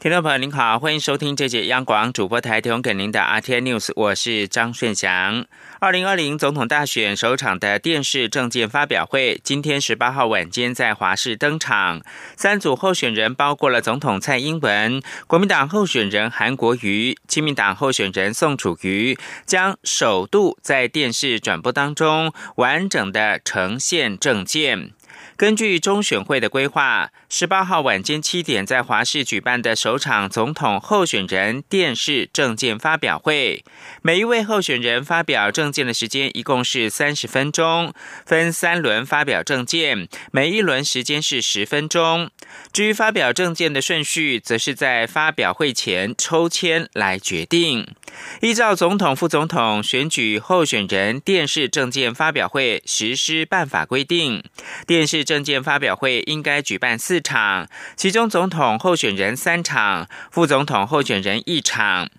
听众朋友您好，欢迎收听这节央广主播台提供给您的 RT News，我是张顺祥。二零二零总统大选首场的电视政见发表会，今天十八号晚间在华视登场。三组候选人包括了总统蔡英文、国民党候选人韩国瑜、亲民党候选人宋楚瑜，将首度在电视转播当中完整的呈现政见。根据中选会的规划，十八号晚间七点在华视举办的首场总统候选人电视政见发表会，每一位候选人发表政见的时间一共是三十分钟，分三轮发表政见，每一轮时间是十分钟。至于发表政见的顺序，则是在发表会前抽签来决定。依照总统、副总统选举候选人电视政见发表会实施办法规定，电视政见发表会应该举办四场，其中总统候选人三场，副总统候选人一场。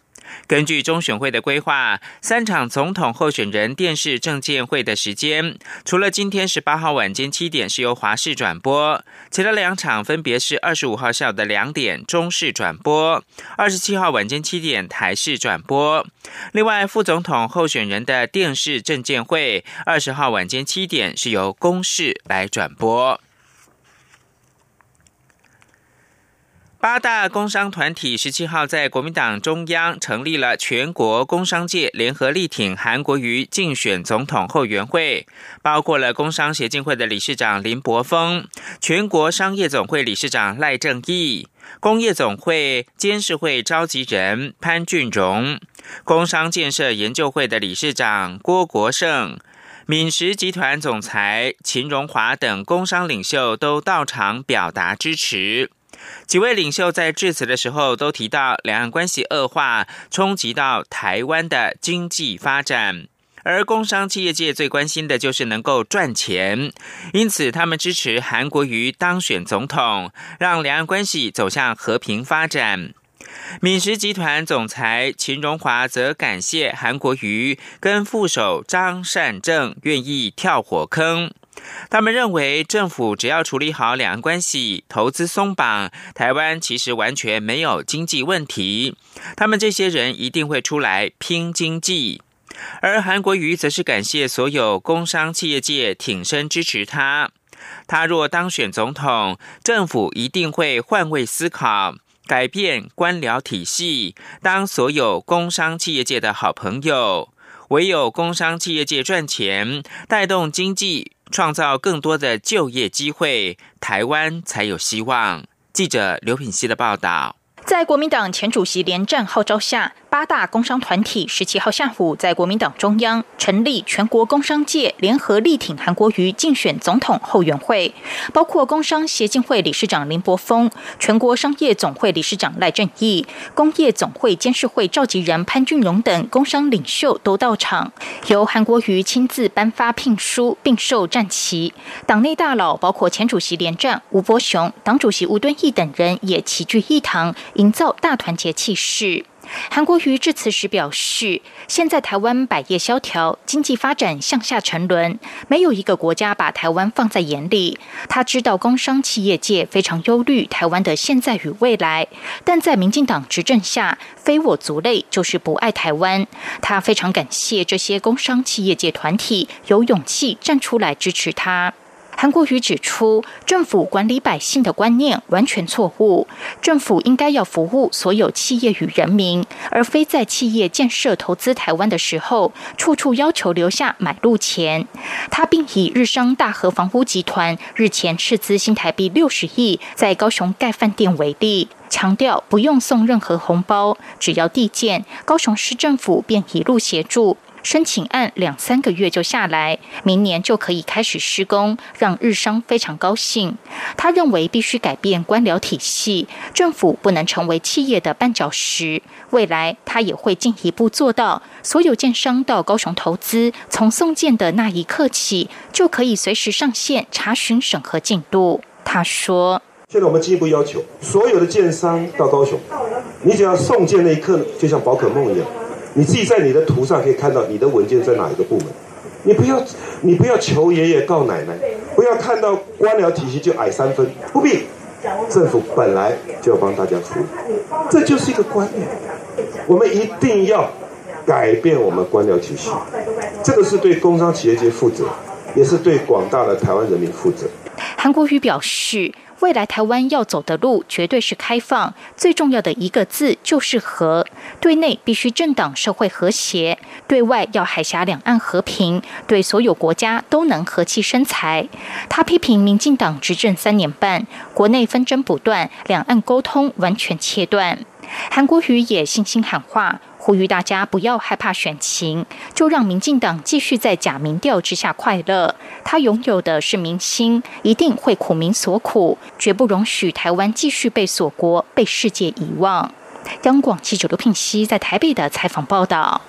根据中选会的规划，三场总统候选人电视政见会的时间，除了今天十八号晚间七点是由华视转播，其他两场分别是二十五号下午的两点中视转播，二十七号晚间七点台视转播。另外，副总统候选人的电视政见会，二十号晚间七点是由公视来转播。八大工商团体十七号在国民党中央成立了全国工商界联合力挺韩国瑜竞选总统后援会，包括了工商协进会的理事长林柏峰、全国商业总会理事长赖正义、工业总会监事会召集人潘俊荣、工商建设研究会的理事长郭国胜、闽实集团总裁秦荣华等工商领袖都到场表达支持。几位领袖在致辞的时候都提到，两岸关系恶化冲击到台湾的经济发展，而工商企业界最关心的就是能够赚钱，因此他们支持韩国瑜当选总统，让两岸关系走向和平发展。闽实集团总裁秦荣华则感谢韩国瑜跟副手张善政愿意跳火坑。他们认为，政府只要处理好两岸关系，投资松绑，台湾其实完全没有经济问题。他们这些人一定会出来拼经济。而韩国瑜则是感谢所有工商企业界挺身支持他。他若当选总统，政府一定会换位思考，改变官僚体系，当所有工商企业界的好朋友。唯有工商企业界赚钱，带动经济。创造更多的就业机会，台湾才有希望。记者刘品希的报道。在国民党前主席连战号召下。八大工商团体十七号下午在国民党中央成立全国工商界联合力挺韩国瑜竞选总统后援会，包括工商协进会理事长林柏峰、全国商业总会理事长赖正义、工业总会监事会召集人潘俊荣等工商领袖都到场，由韩国瑜亲自颁发聘书并授战旗。党内大佬包括前主席连战、吴伯雄、党主席吴敦义等人也齐聚一堂，营造大团结气势。韩国瑜致辞时表示，现在台湾百业萧条，经济发展向下沉沦，没有一个国家把台湾放在眼里。他知道工商企业界非常忧虑台湾的现在与未来，但在民进党执政下，非我族类就是不爱台湾。他非常感谢这些工商企业界团体有勇气站出来支持他。韩国瑜指出，政府管理百姓的观念完全错误。政府应该要服务所有企业与人民，而非在企业建设投资台湾的时候，处处要求留下买路钱。他并以日商大和房屋集团日前斥资新台币六十亿在高雄盖饭店为例，强调不用送任何红包，只要地建，高雄市政府便一路协助。申请案两三个月就下来，明年就可以开始施工，让日商非常高兴。他认为必须改变官僚体系，政府不能成为企业的绊脚石。未来他也会进一步做到，所有建商到高雄投资，从送件的那一刻起，就可以随时上线查询审核进度。他说。现在我们进一步要求所有的建商到高雄，你只要送件那一刻，就像宝可梦一样，你自己在你的图上可以看到你的文件在哪一个部门。你不要，你不要求爷爷告奶奶，不要看到官僚体系就矮三分，不必。政府本来就要帮大家出，这就是一个观念。我们一定要改变我们官僚体系，这个是对工商企业界负责，也是对广大的台湾人民负责。韩国瑜表示。未来台湾要走的路绝对是开放，最重要的一个字就是和。对内必须政党社会和谐，对外要海峡两岸和平，对所有国家都能和气生财。他批评民进党执政三年半，国内纷争不断，两岸沟通完全切断。韩国瑜也信心喊话。呼吁大家不要害怕选情，就让民进党继续在假民调之下快乐。他拥有的是民心，一定会苦民所苦，绝不容许台湾继续被锁国、被世界遗忘。央广记者刘聘熙在台北的采访报道。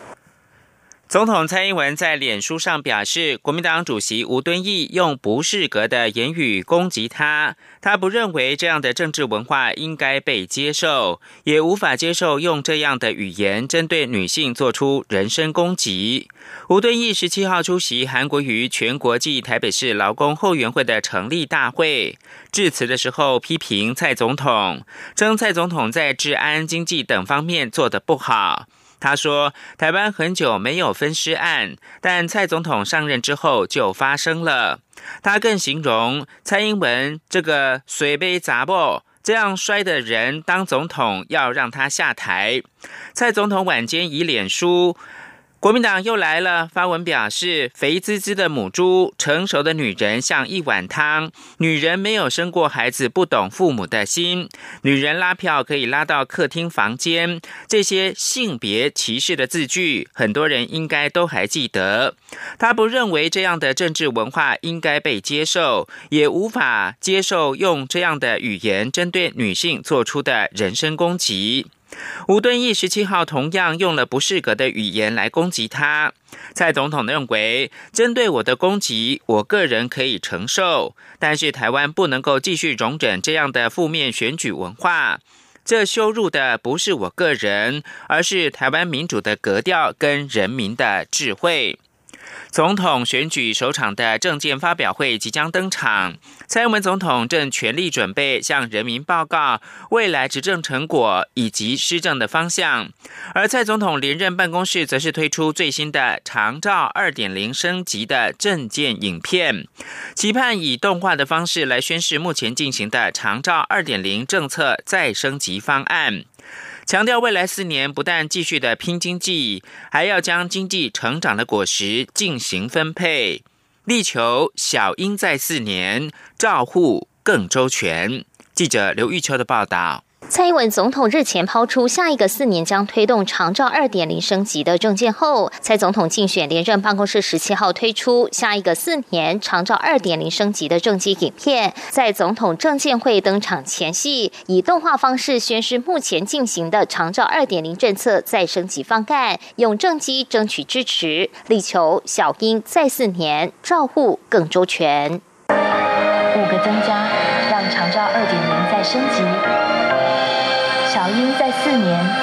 总统蔡英文在脸书上表示，国民党主席吴敦义用不适格的言语攻击他，他不认为这样的政治文化应该被接受，也无法接受用这样的语言针对女性做出人身攻击。吴敦义十七号出席韩国瑜全国暨台北市劳工后援会的成立大会，致辞的时候批评蔡总统，称蔡总统在治安、经济等方面做得不好。他说：“台湾很久没有分尸案，但蔡总统上任之后就发生了。”他更形容蔡英文这个水杯砸破这样摔的人当总统，要让他下台。蔡总统晚间以脸书。国民党又来了，发文表示：肥滋滋的母猪，成熟的女人像一碗汤。女人没有生过孩子，不懂父母的心。女人拉票可以拉到客厅房间。这些性别歧视的字句，很多人应该都还记得。他不认为这样的政治文化应该被接受，也无法接受用这样的语言针对女性做出的人身攻击。吴敦义十七号同样用了不适格的语言来攻击他。蔡总统认为，针对我的攻击，我个人可以承受，但是台湾不能够继续容忍这样的负面选举文化。这羞辱的不是我个人，而是台湾民主的格调跟人民的智慧。总统选举首场的政见发表会即将登场，蔡英文总统正全力准备向人民报告未来执政成果以及施政的方向，而蔡总统连任办公室则是推出最新的长照二点零升级的政见影片，期盼以动画的方式来宣示目前进行的长照二点零政策再升级方案。强调未来四年不但继续的拼经济，还要将经济成长的果实进行分配，力求小英在四年照护更周全。记者刘玉秋的报道。蔡英文总统日前抛出下一个四年将推动长照二点零升级的政见后，蔡总统竞选连任办公室十七号推出下一个四年长照二点零升级的政绩影片，在总统政见会登场前夕，以动画方式宣示目前进行的长照二点零政策再升级方案，用政绩争取支持，力求小英再四年照护更周全。五个增加，让长照二点零再升级。小英在四年。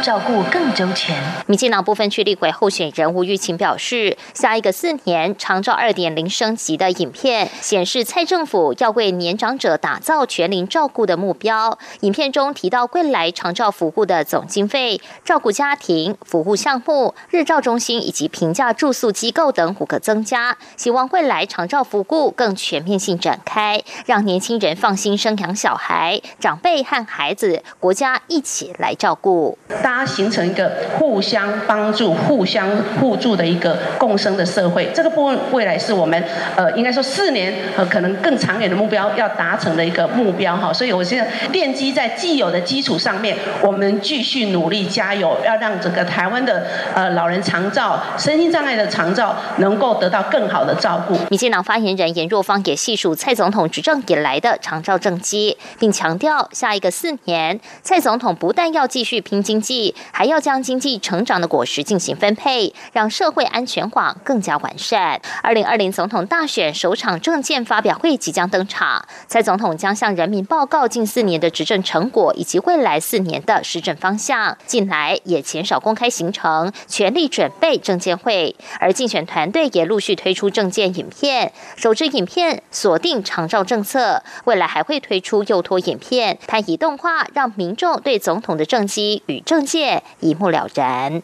照顾更周全。民进党部分区立委候选人吴玉琴表示，下一个四年长照二点零升级的影片显示，蔡政府要为年长者打造全龄照顾的目标。影片中提到，未来长照服务的总经费、照顾家庭服务项目、日照中心以及平价住宿机构等五个增加，希望未来长照服务更全面性展开，让年轻人放心生养小孩，长辈和孩子，国家。一起来照顾，大家形成一个互相帮助、互相互助的一个共生的社会。这个部分未来是我们呃，应该说四年和可能更长远的目标要达成的一个目标哈。所以我现在奠基在既有的基础上面，我们继续努力加油，要让整个台湾的呃老人长照、身心障碍的长照能够得到更好的照顾。民进党发言人严若芳也细数蔡总统执政以来的长照政绩，并强调下一个四年蔡。总统不但要继续拼经济，还要将经济成长的果实进行分配，让社会安全网更加完善。二零二零总统大选首场政见发表会即将登场，蔡总统将向人民报告近四年的执政成果以及未来四年的施政方向。近来也减少公开行程，全力准备政见会，而竞选团队也陆续推出政见影片，首支影片锁定长照政策，未来还会推出幼托影片，拍以动画让民众对总统的政绩与政见一目了然。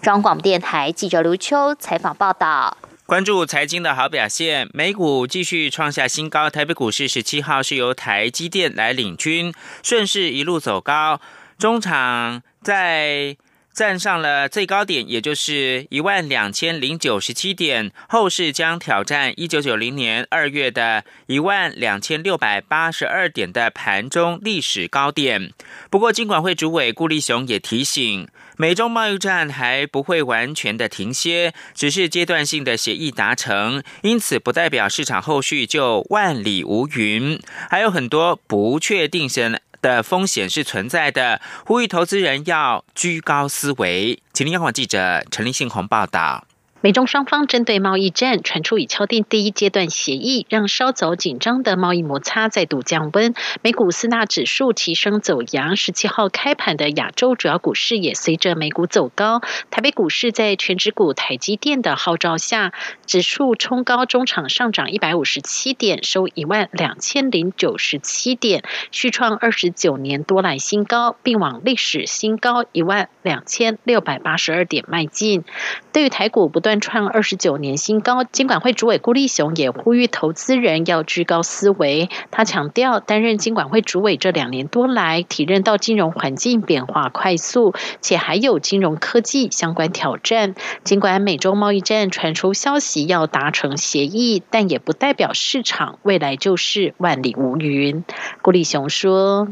中央广播电台记者刘秋采访报道。关注财经的好表现，美股继续创下新高。台北股市十七号是由台积电来领军，顺势一路走高，中场在。站上了最高点，也就是一万两千零九十七点。后市将挑战一九九零年二月的一万两千六百八十二点的盘中历史高点。不过，金管会主委顾立雄也提醒，美中贸易战还不会完全的停歇，只是阶段性的协议达成，因此不代表市场后续就万里无云，还有很多不确定性。的风险是存在的，呼吁投资人要居高思维。请听央广记者陈立信宏报道。美中双方针对贸易战传出已敲定第一阶段协议，让稍早紧张的贸易摩擦再度降温。美股四大指数齐升走阳，十七号开盘的亚洲主要股市也随着美股走高。台北股市在全指股台积电的号召下，指数冲高，中场上涨一百五十七点，收一万两千零九十七点，续创二十九年多来新高，并往历史新高一万两千六百八十二点迈进。对于台股不断。创二十九年新高，金管会主委顾立雄也呼吁投资人要居高思维。他强调，担任金管会主委这两年多来，体认到金融环境变化快速，且还有金融科技相关挑战。尽管美中贸易战传出消息要达成协议，但也不代表市场未来就是万里无云。顾立雄说。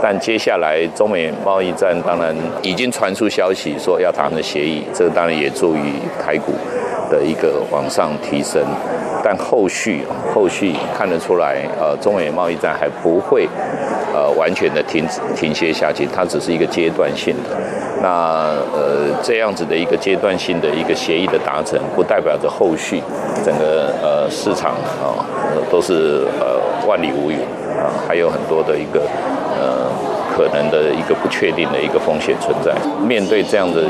但接下来中美贸易战当然已经传出消息说要达成协议，这个当然也助于台股的一个往上提升。但后续后续看得出来，呃，中美贸易战还不会呃完全的停停歇下去，它只是一个阶段性的。那呃这样子的一个阶段性的一个协议的达成，不代表着后续整个呃市场啊都是呃万里无云啊，还有很多的一个。可能的一个不确定的一个风险存在。面对这样的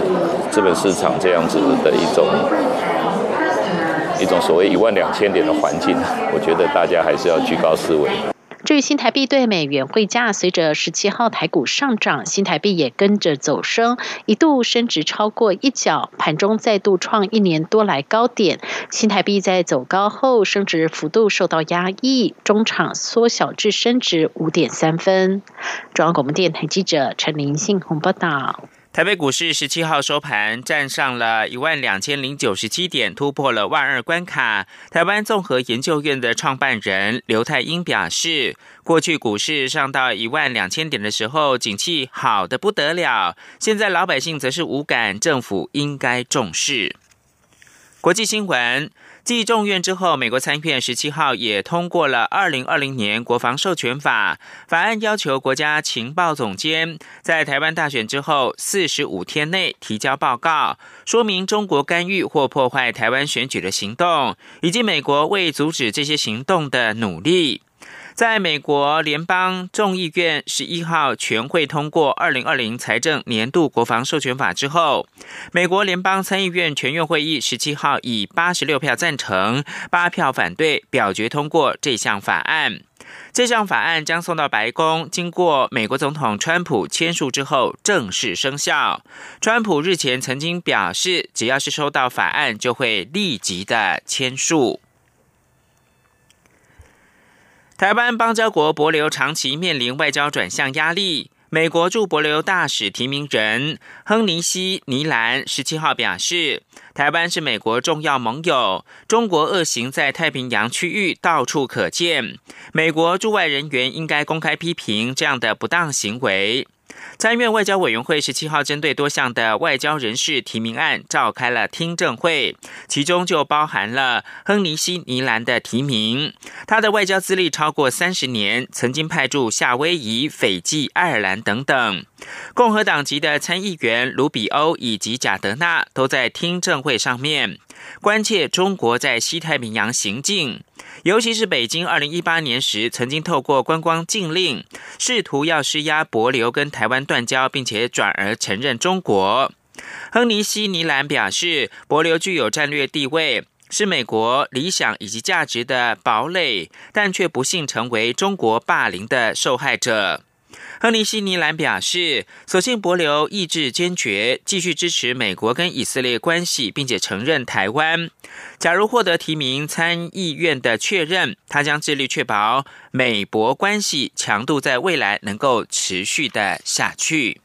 资本市场这样子的一种一种所谓一万两千点的环境，我觉得大家还是要居高思维。至于新台币对美元汇价，随着十七号台股上涨，新台币也跟着走升，一度升值超过一角，盘中再度创一年多来高点。新台币在走高后，升值幅度受到压抑，中场缩小至升值五点三分。中央广播电台记者陈林信宏报道。台北股市十七号收盘站上了一万两千零九十七点，突破了万二关卡。台湾综合研究院的创办人刘太英表示，过去股市上到一万两千点的时候，景气好的不得了，现在老百姓则是无感，政府应该重视。国际新闻。继众院之后，美国参议院十七号也通过了二零二零年国防授权法。法案要求国家情报总监在台湾大选之后四十五天内提交报告，说明中国干预或破坏台湾选举的行动，以及美国为阻止这些行动的努力。在美国联邦众议院十一号全会通过二零二零财政年度国防授权法之后，美国联邦参议院全院会议十七号以八十六票赞成、八票反对表决通过这项法案。这项法案将送到白宫，经过美国总统川普签署之后正式生效。川普日前曾经表示，只要是收到法案，就会立即的签署。台湾邦交国博流长期面临外交转向压力。美国驻博流大使提名人亨尼西·尼兰十七号表示，台湾是美国重要盟友，中国恶行在太平洋区域到处可见，美国驻外人员应该公开批评这样的不当行为。参院外交委员会十七号针对多项的外交人士提名案召开了听证会，其中就包含了亨尼西尼兰的提名。他的外交资历超过三十年，曾经派驻夏威夷、斐济、爱尔兰等等。共和党籍的参议员卢比欧以及贾德纳都在听证会上面关切中国在西太平洋行径。尤其是北京二零一八年时，曾经透过观光禁令，试图要施压博流跟台湾断交，并且转而承认中国。亨尼西尼兰表示，博流具有战略地位，是美国理想以及价值的堡垒，但却不幸成为中国霸凌的受害者。亨利·西尼兰表示，所幸博流意志坚决，继续支持美国跟以色列关系，并且承认台湾。假如获得提名参议院的确认，他将致力确保美博关系强度在未来能够持续的下去。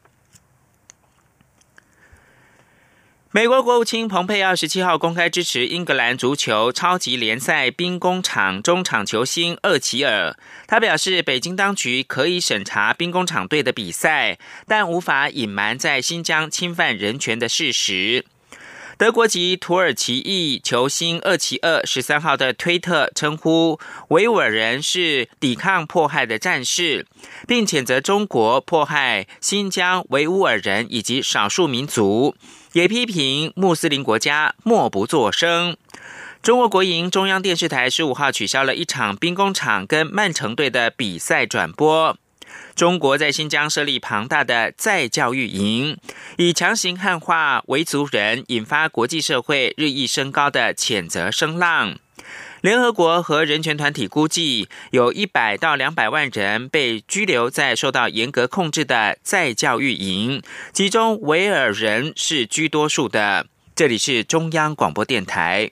美国国务卿蓬佩奥十七号公开支持英格兰足球超级联赛兵工厂中场球星厄齐尔。他表示，北京当局可以审查兵工厂队的比赛，但无法隐瞒在新疆侵犯人权的事实。德国籍土耳其裔球星厄齐厄十三号的推特称呼维吾尔人是抵抗迫害的战士，并谴责中国迫害新疆维吾尔人以及少数民族。也批评穆斯林国家默不作声。中国国营中央电视台十五号取消了一场兵工厂跟曼城队的比赛转播。中国在新疆设立庞大的再教育营，以强行汉化维族人，引发国际社会日益升高的谴责声浪。联合国和人权团体估计，有一百到两百万人被拘留在受到严格控制的再教育营，其中维尔人是居多数的。这里是中央广播电台。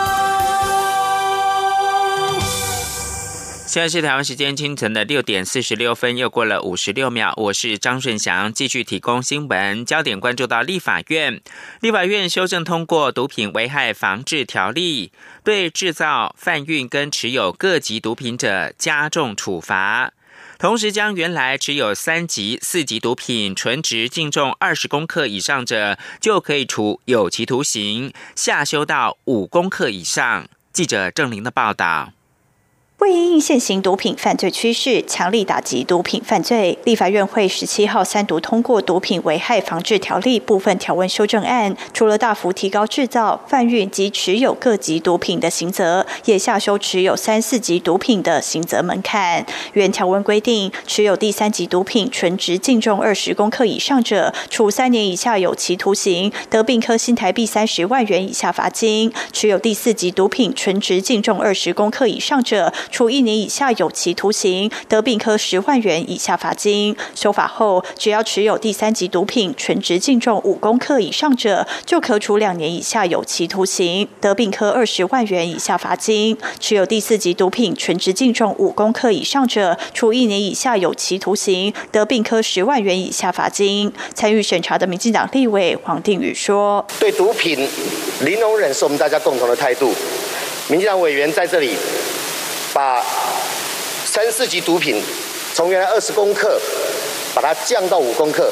现在是台湾时间清晨的六点四十六分，又过了五十六秒。我是张顺祥，继续提供新闻焦点，关注到立法院。立法院修正通过《毒品危害防治条例》，对制造、贩运跟持有各级毒品者加重处罚，同时将原来持有三级、四级毒品纯值净重二十公克以上者，就可以处有期徒刑，下修到五公克以上。记者郑玲的报道。为应现行毒品犯罪趋势，强力打击毒品犯罪，立法院会十七号三读通过《毒品危害防治条例》部分条文修正案，除了大幅提高制造、贩运及持有各级毒品的刑责，也下修持有三四级毒品的刑责门槛。原条文规定，持有第三级毒品纯值净重二十公克以上者，处三年以下有期徒刑，得并科新台币三十万元以下罚金；持有第四级毒品纯值净重二十公克以上者，处一年以下有期徒刑，得并科十万元以下罚金。修法后，只要持有第三级毒品纯值净重五公克以上者，就可处两年以下有期徒刑，得并科二十万元以下罚金；持有第四级毒品纯值净重五公克以上者，处一年以下有期徒刑，得并科十万元以下罚金。参与审查的民进党立委黄定宇说：“对毒品零容忍是我们大家共同的态度。民进党委员在这里。”把三四级毒品从原来二十公克，把它降到五公克。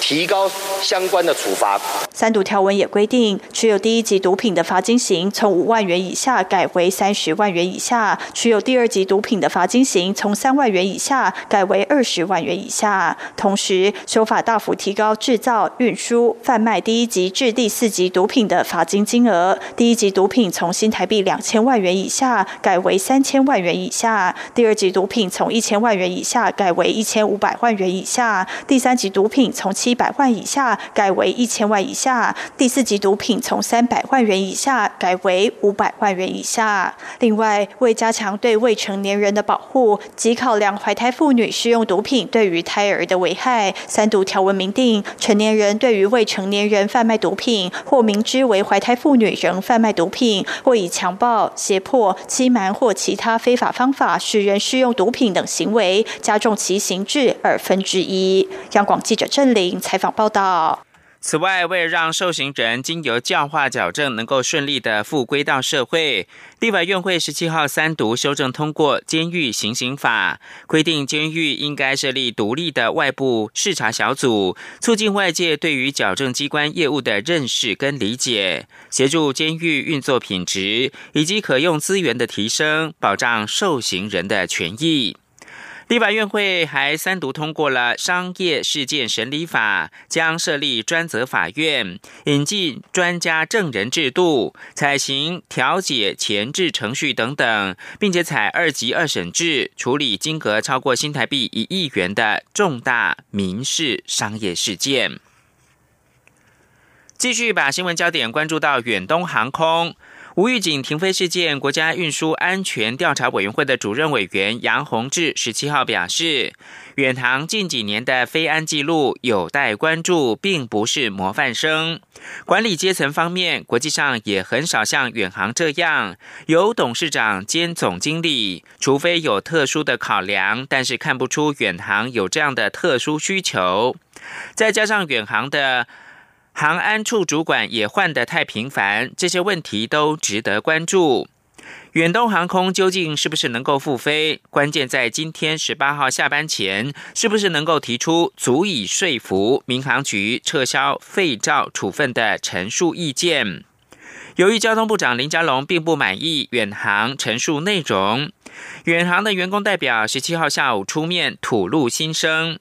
提高相关的处罚。三毒条文也规定，持有第一级毒品的罚金刑从五万元以下改为三十万元以下；持有第二级毒品的罚金刑从三万元以下改为二十万元以下。同时，修法大幅提高制造、运输、贩卖第一级至第四级毒品的罚金金额。第一级毒品从新台币两千万元以下改为三千万元以下；第二级毒品从一千万元以下改为一千五百万元以下；下第三级毒品从七。百万以下改为一千万以下，第四级毒品从三百万元以下改为五百万元以下。另外，为加强对未成年人的保护及考量怀胎妇女使用毒品对于胎儿的危害，三毒条文明定，成年人对于未成年人贩卖毒品，或明知为怀胎妇女仍贩卖毒品，或以强暴、胁迫、欺瞒或其他非法方法使人使用毒品等行为，加重其刑制二分之一。一央广记者郑玲。采访报道。此外，为了让受刑人经由教化矫正能够顺利的复归到社会，立法院会十七号三读修正通过《监狱行刑法》，规定监狱应该设立独立的外部视察小组，促进外界对于矫正机关业务的认识跟理解，协助监狱运作品质以及可用资源的提升，保障受刑人的权益。立法院会还三读通过了《商业事件审理法》，将设立专责法院，引进专家证人制度，采行调解前置程序等等，并且采二级二审制处理金额超过新台币一亿元的重大民事商业事件。继续把新闻焦点关注到远东航空。无预警停飞事件，国家运输安全调查委员会的主任委员杨宏志十七号表示，远航近几年的飞安记录有待关注，并不是模范生。管理阶层方面，国际上也很少像远航这样有董事长兼总经理，除非有特殊的考量，但是看不出远航有这样的特殊需求。再加上远航的。航安处主管也换得太频繁，这些问题都值得关注。远东航空究竟是不是能够复飞？关键在今天十八号下班前，是不是能够提出足以说服民航局撤销废照处分的陈述意见？由于交通部长林佳龙并不满意远航陈述内容，远航的员工代表十七号下午出面吐露心声。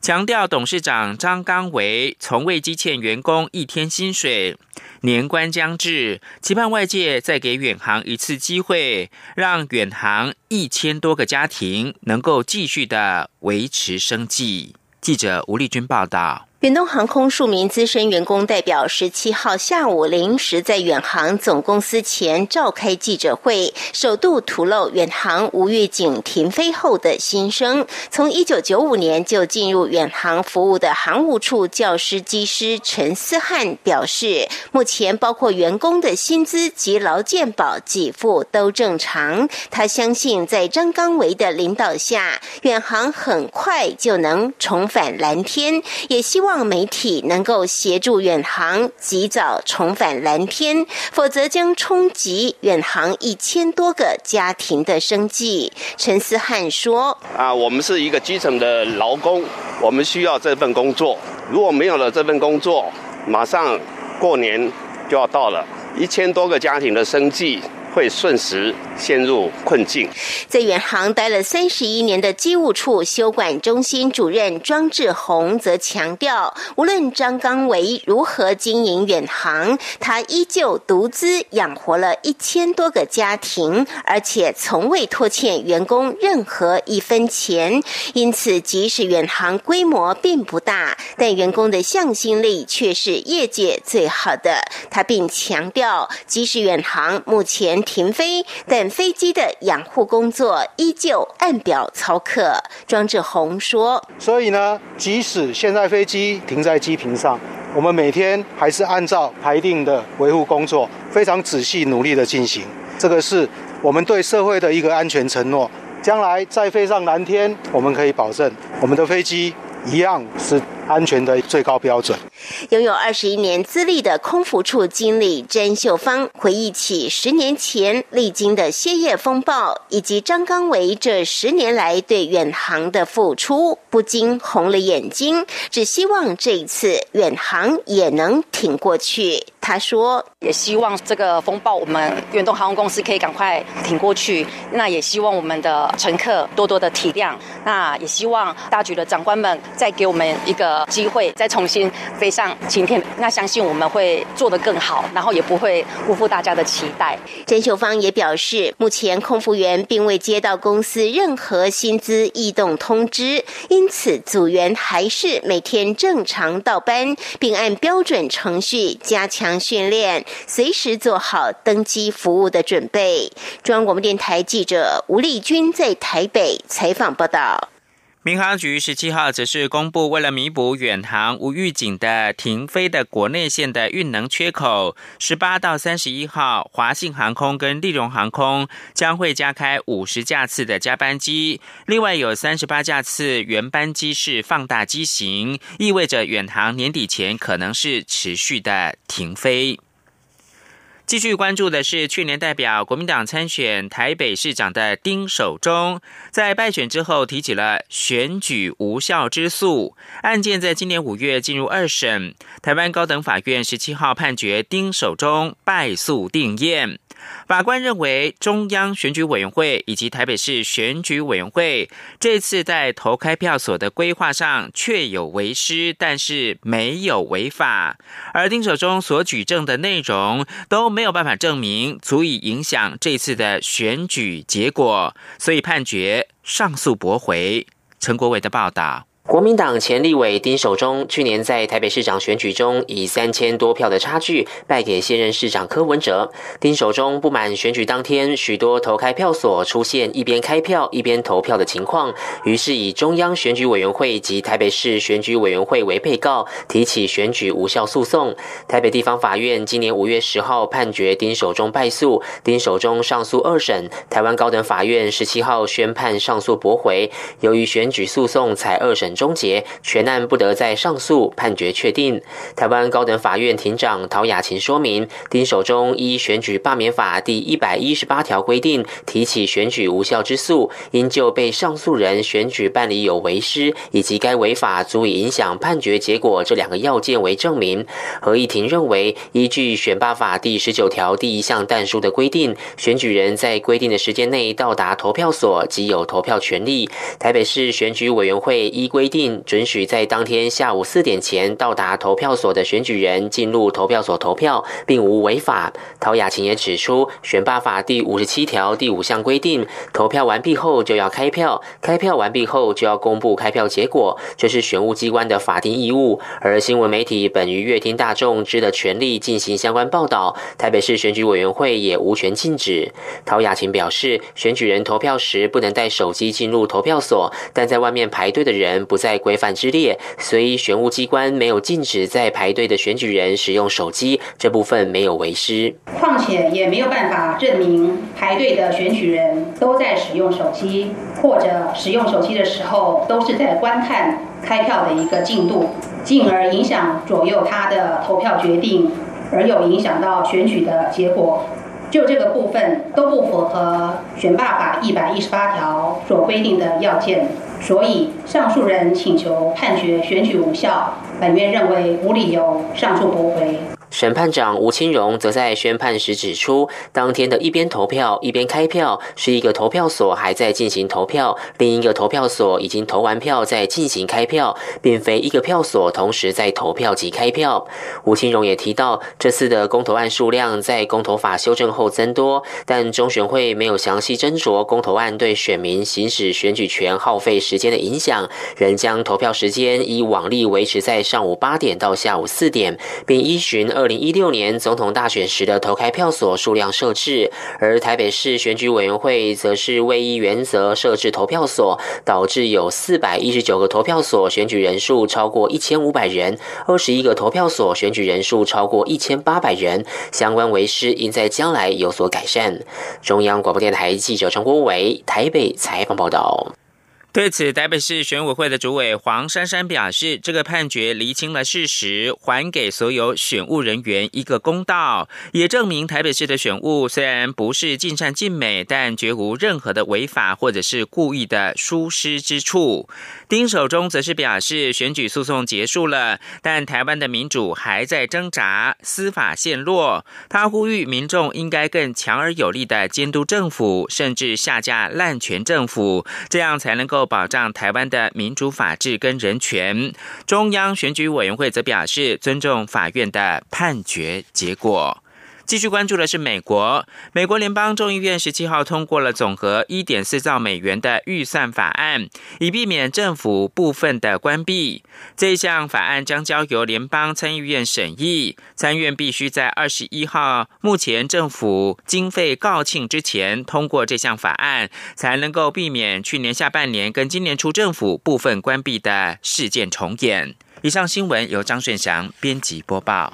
强调董事长张刚维从未积欠员工一天薪水，年关将至，期盼外界再给远航一次机会，让远航一千多个家庭能够继续的维持生计。记者吴丽君报道。远东航空数名资深员工代表十七号下午临时在远航总公司前召开记者会，首度吐露远航无预警停飞后的心声。从一九九五年就进入远航服务的航务处教师机师陈思汉表示，目前包括员工的薪资及劳健保给付都正常。他相信在张刚维的领导下，远航很快就能重返蓝天，也希望。望媒体能够协助远航及早重返蓝天，否则将冲击远航一千多个家庭的生计。陈思汉说：“啊，我们是一个基层的劳工，我们需要这份工作。如果没有了这份工作，马上过年就要到了，一千多个家庭的生计。”会瞬时陷入困境。在远航待了三十一年的机务处修管中心主任庄志宏则强调，无论张刚维如何经营远航，他依旧独资养活了一千多个家庭，而且从未拖欠员工任何一分钱。因此，即使远航规模并不大，但员工的向心力却是业界最好的。他并强调，即使远航目前停飞，但飞机的养护工作依旧按表操课。庄志宏说：“所以呢，即使现在飞机停在机坪上，我们每天还是按照排定的维护工作，非常仔细努力的进行。这个是我们对社会的一个安全承诺。将来再飞上蓝天，我们可以保证我们的飞机一样是。”安全的最高标准。拥有二十一年资历的空服处经理詹秀芳回忆起十年前历经的歇业风暴，以及张刚维这十年来对远航的付出，不禁红了眼睛。只希望这一次远航也能挺过去。他说：“也希望这个风暴，我们远东航空公司可以赶快挺过去。那也希望我们的乘客多多的体谅。那也希望大局的长官们再给我们一个。”机会再重新飞上晴天，那相信我们会做得更好，然后也不会辜负大家的期待。甄秀芳也表示，目前空服员并未接到公司任何薪资异动通知，因此组员还是每天正常倒班，并按标准程序加强训练，随时做好登机服务的准备。中央广播电台记者吴丽君在台北采访报道。民航局十七号则是公布，为了弥补远航无预警的停飞的国内线的运能缺口，十八到三十一号，华信航空跟利荣航空将会加开五十架次的加班机，另外有三十八架次原班机是放大机型，意味着远航年底前可能是持续的停飞。继续关注的是，去年代表国民党参选台北市长的丁守中，在败选之后提起了选举无效之诉，案件在今年五月进入二审，台湾高等法院十七号判决丁守中败诉定验。法官认为，中央选举委员会以及台北市选举委员会这次在投开票所的规划上确有违失，但是没有违法。而丁守中所举证的内容都没没有办法证明足以影响这次的选举结果，所以判决上诉驳回。陈国伟的报道。国民党前立委丁守中去年在台北市长选举中以三千多票的差距败给现任市长柯文哲。丁守中不满选举当天许多投开票所出现一边开票一边投票的情况，于是以中央选举委员会及台北市选举委员会为被告，提起选举无效诉讼。台北地方法院今年五月十号判决丁守中败诉，丁守中上诉二审，台湾高等法院十七号宣判上诉驳回。由于选举诉讼才二审。终结，全案不得再上诉，判决确定。台湾高等法院庭长陶雅琴说明，丁守中依选举罢免法第一百一十八条规定提起选举无效之诉，应就被上诉人选举办理有违失，以及该违法足以影响判决结果这两个要件为证明。合议庭认为，依据选罢法第十九条第一项但书的规定，选举人在规定的时间内到达投票所即有投票权利。台北市选举委员会依规规定准许在当天下午四点前到达投票所的选举人进入投票所投票，并无违法。陶雅琴也指出，选罢法第五十七条第五项规定，投票完毕后就要开票，开票完毕后就要公布开票结果，这是选务机关的法定义务。而新闻媒体本于乐听大众知的权利进行相关报道，台北市选举委员会也无权禁止。陶雅琴表示，选举人投票时不能带手机进入投票所，但在外面排队的人不。在规范之列，所以选务机关没有禁止在排队的选举人使用手机，这部分没有违失。况且也没有办法证明排队的选举人都在使用手机，或者使用手机的时候都是在观看开票的一个进度，进而影响左右他的投票决定，而有影响到选举的结果。就这个部分都不符合选罢法一百一十八条所规定的要件。所以，上诉人请求判决选举无效，本院认为无理由上诉驳回。审判长吴清荣则在宣判时指出，当天的一边投票一边开票，是一个投票所还在进行投票，另一个投票所已经投完票在进行开票，并非一个票所同时在投票及开票。吴清荣也提到，这次的公投案数量在公投法修正后增多，但中选会没有详细斟酌公投案对选民行使选举权耗费时间的影响，仍将投票时间以往例维持在上午八点到下午四点，并依循。二零一六年总统大选时的投开票所数量设置，而台北市选举委员会则是未依原则设置投票所，导致有四百一十九个投票所选举人数超过一千五百人，二十一个投票所选举人数超过一千八百人，相关为师应在将来有所改善。中央广播电台记者陈国伟台北采访报道。对此，台北市选委会的主委黄珊珊表示，这个判决厘清了事实，还给所有选务人员一个公道，也证明台北市的选务虽然不是尽善尽美，但绝无任何的违法或者是故意的疏失之处。丁守中则是表示，选举诉讼结束了，但台湾的民主还在挣扎，司法陷落。他呼吁民众应该更强而有力的监督政府，甚至下架滥权政府，这样才能够。保障台湾的民主法治跟人权，中央选举委员会则表示尊重法院的判决结果。继续关注的是美国，美国联邦众议院十七号通过了总额一点四兆美元的预算法案，以避免政府部分的关闭。这一项法案将交由联邦参议院审议，参院必须在二十一号目前政府经费告罄之前通过这项法案，才能够避免去年下半年跟今年初政府部分关闭的事件重演。以上新闻由张顺祥编辑播报。